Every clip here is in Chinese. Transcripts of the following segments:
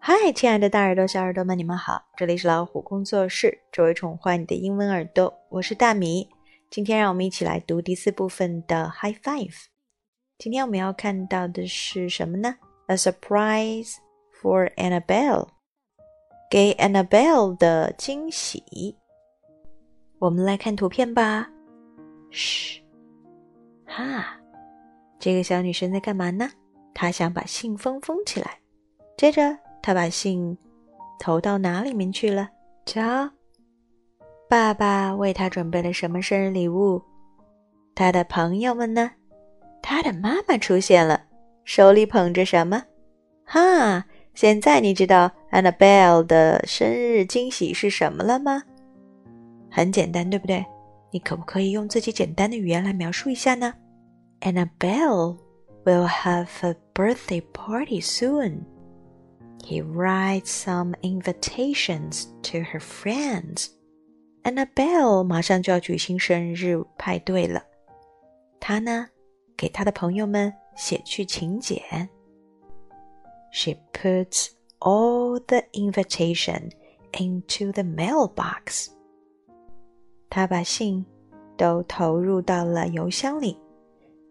嗨，亲爱的大耳朵、小耳朵们，你们好！这里是老虎工作室，只为宠坏你的英文耳朵，我是大米。今天让我们一起来读第四部分的 High Five。今天我们要看到的是什么呢？A surprise for Annabelle，给 Annabelle 的惊喜。我们来看图片吧。嘘，哈，这个小女生在干嘛呢？她想把信封封起来。接着，他把信投到哪里面去了？瞧，爸爸为他准备了什么生日礼物？他的朋友们呢？他的妈妈出现了，手里捧着什么？哈，现在你知道 Annabelle 的生日惊喜是什么了吗？很简单，对不对？你可不可以用自己简单的语言来描述一下呢？Annabelle will have a birthday party soon. He writes some invitations to her friends. Annabelle 马上就要举行生日派对了，她呢，给她的朋友们写去请柬。She puts all the invitation into the mailbox. 他把信都投入到了邮箱里。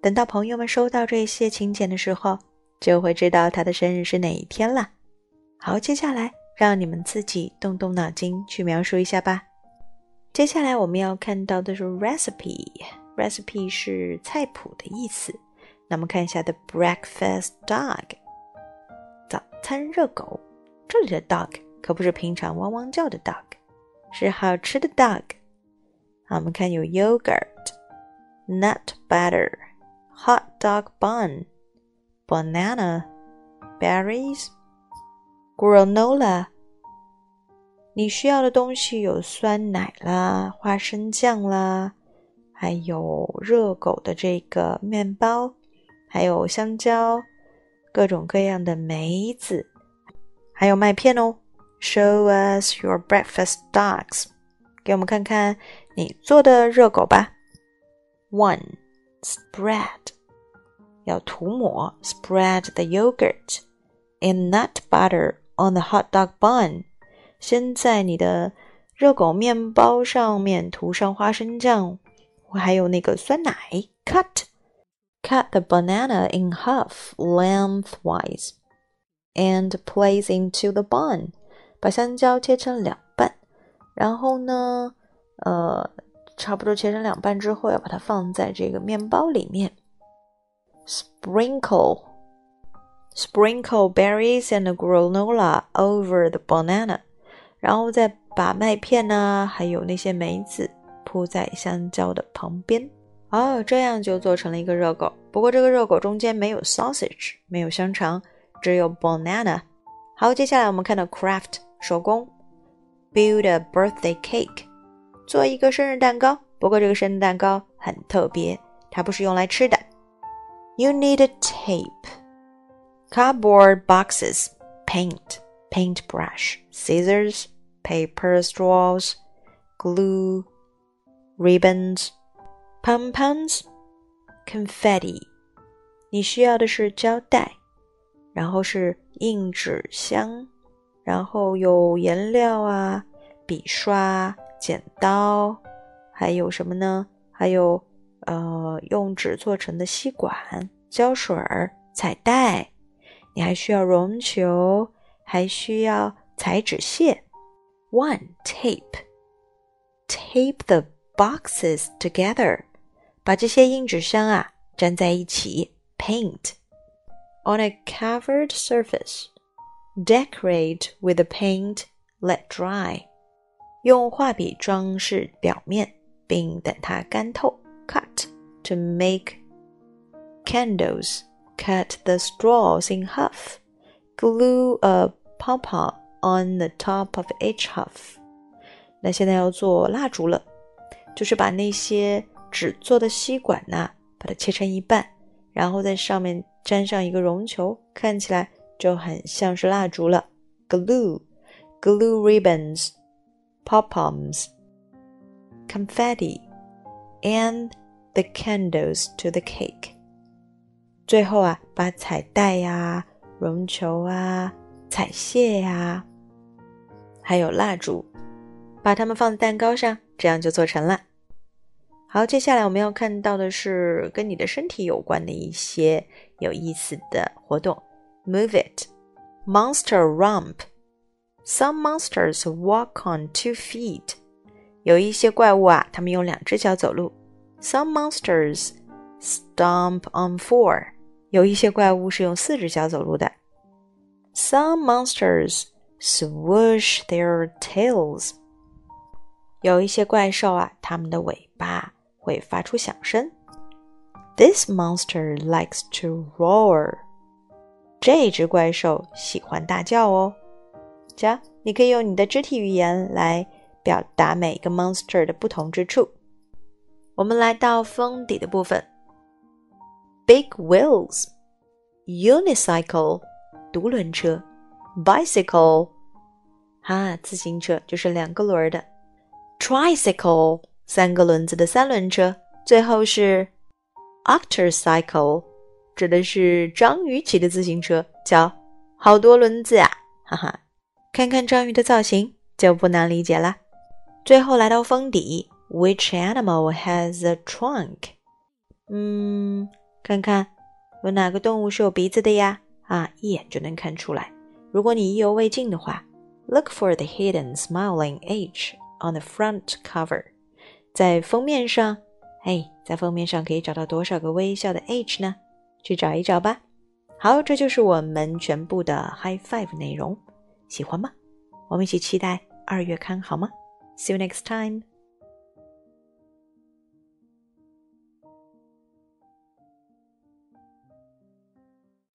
等到朋友们收到这些请柬的时候，就会知道他的生日是哪一天了。好，接下来让你们自己动动脑筋去描述一下吧。接下来我们要看到的是 recipe，recipe 是菜谱的意思。那么看一下 the breakfast dog，早餐热狗。这里的 dog 可不是平常汪汪叫的 dog，是好吃的 dog。好，我们看有 yogurt、nut butter、hot dog bun、banana、berries、granola。你需要的东西有酸奶啦、花生酱啦，还有热狗的这个面包，还有香蕉，各种各样的梅子，还有麦片哦。Show us your breakfast dogs，给我们看看。你做的热狗吧。One spread 要涂抹，spread the yogurt and nut butter on the hot dog bun。先在你的热狗面包上面涂上花生酱，还有那个酸奶。Cut cut the banana in half lengthwise and place into the bun。把香蕉切成两半，然后呢？呃，差不多切成两半之后，要把它放在这个面包里面。Sprinkle sprinkle berries and granola over the banana，然后再把麦片呢，还有那些梅子铺在香蕉的旁边。哦，这样就做成了一个热狗。不过这个热狗中间没有 sausage，没有香肠，只有 banana。好，接下来我们看到 craft 手工，build a birthday cake。做一个生日蛋糕，不过这个生日蛋糕很特别，它不是用来吃的。You need a tape, cardboard boxes, paint, paintbrush, scissors, paper straws, glue, ribbons, pom poms, confetti。你需要的是胶带，然后是硬纸箱，然后有颜料啊，笔刷。剪刀，还有什么呢？还有呃，用纸做成的吸管、胶水儿、彩带。 你还需要绒球，还需要彩纸屑。One tape, tape the boxes together，把这些硬纸箱啊粘在一起。Paint on a covered surface, decorate with the paint, let dry. 用画笔装饰表面，并等它干透。Cut to make candles. Cut the straws in half. Glue a pom pom on the top of each half. 那现在要做蜡烛了，就是把那些纸做的吸管呐，把它切成一半，然后在上面粘上一个绒球，看起来就很像是蜡烛了。Glue, glue ribbons pom-poms, confetti, and the candles to the cake. 最后啊，把彩带呀、绒球啊、彩屑呀，还有蜡烛，把它们放在蛋糕上，这样就做成了。好，接下来我们要看到的是跟你的身体有关的一些有意思的活动。Move it, monster romp. Some monsters walk on two feet. 有一些怪物啊，它们用两只脚走路。Some monsters stomp on four. 有一些怪物是用四只脚走路的。Some monsters swoosh their tails. 有一些怪兽啊，它们的尾巴会发出响声。This monster likes to roar. 这只怪兽喜欢大叫哦。瞧，你可以用你的肢体语言来表达每个 monster 的不同之处。我们来到封底的部分。Big wheels, unicycle，独轮车；bicycle，哈，自行车就是两个轮的；tricycle，三个轮子的三轮车；最后是 octocycle，指的是章鱼骑的自行车。瞧，好多轮子呀，哈哈。看看章鱼的造型就不难理解了。最后来到封底，Which animal has a trunk？嗯， 看看有哪个动物是有鼻子的呀？啊，一眼就能看出来。如果你意犹未尽的话，Look for the hidden smiling H on the front cover。在封面上，哎，在封面上可以找到多少个微笑的 H 呢？去找一找吧。好，这就是我们全部的 High Five 内容。喜欢吗？我们一起期待二月刊好吗？See you next time.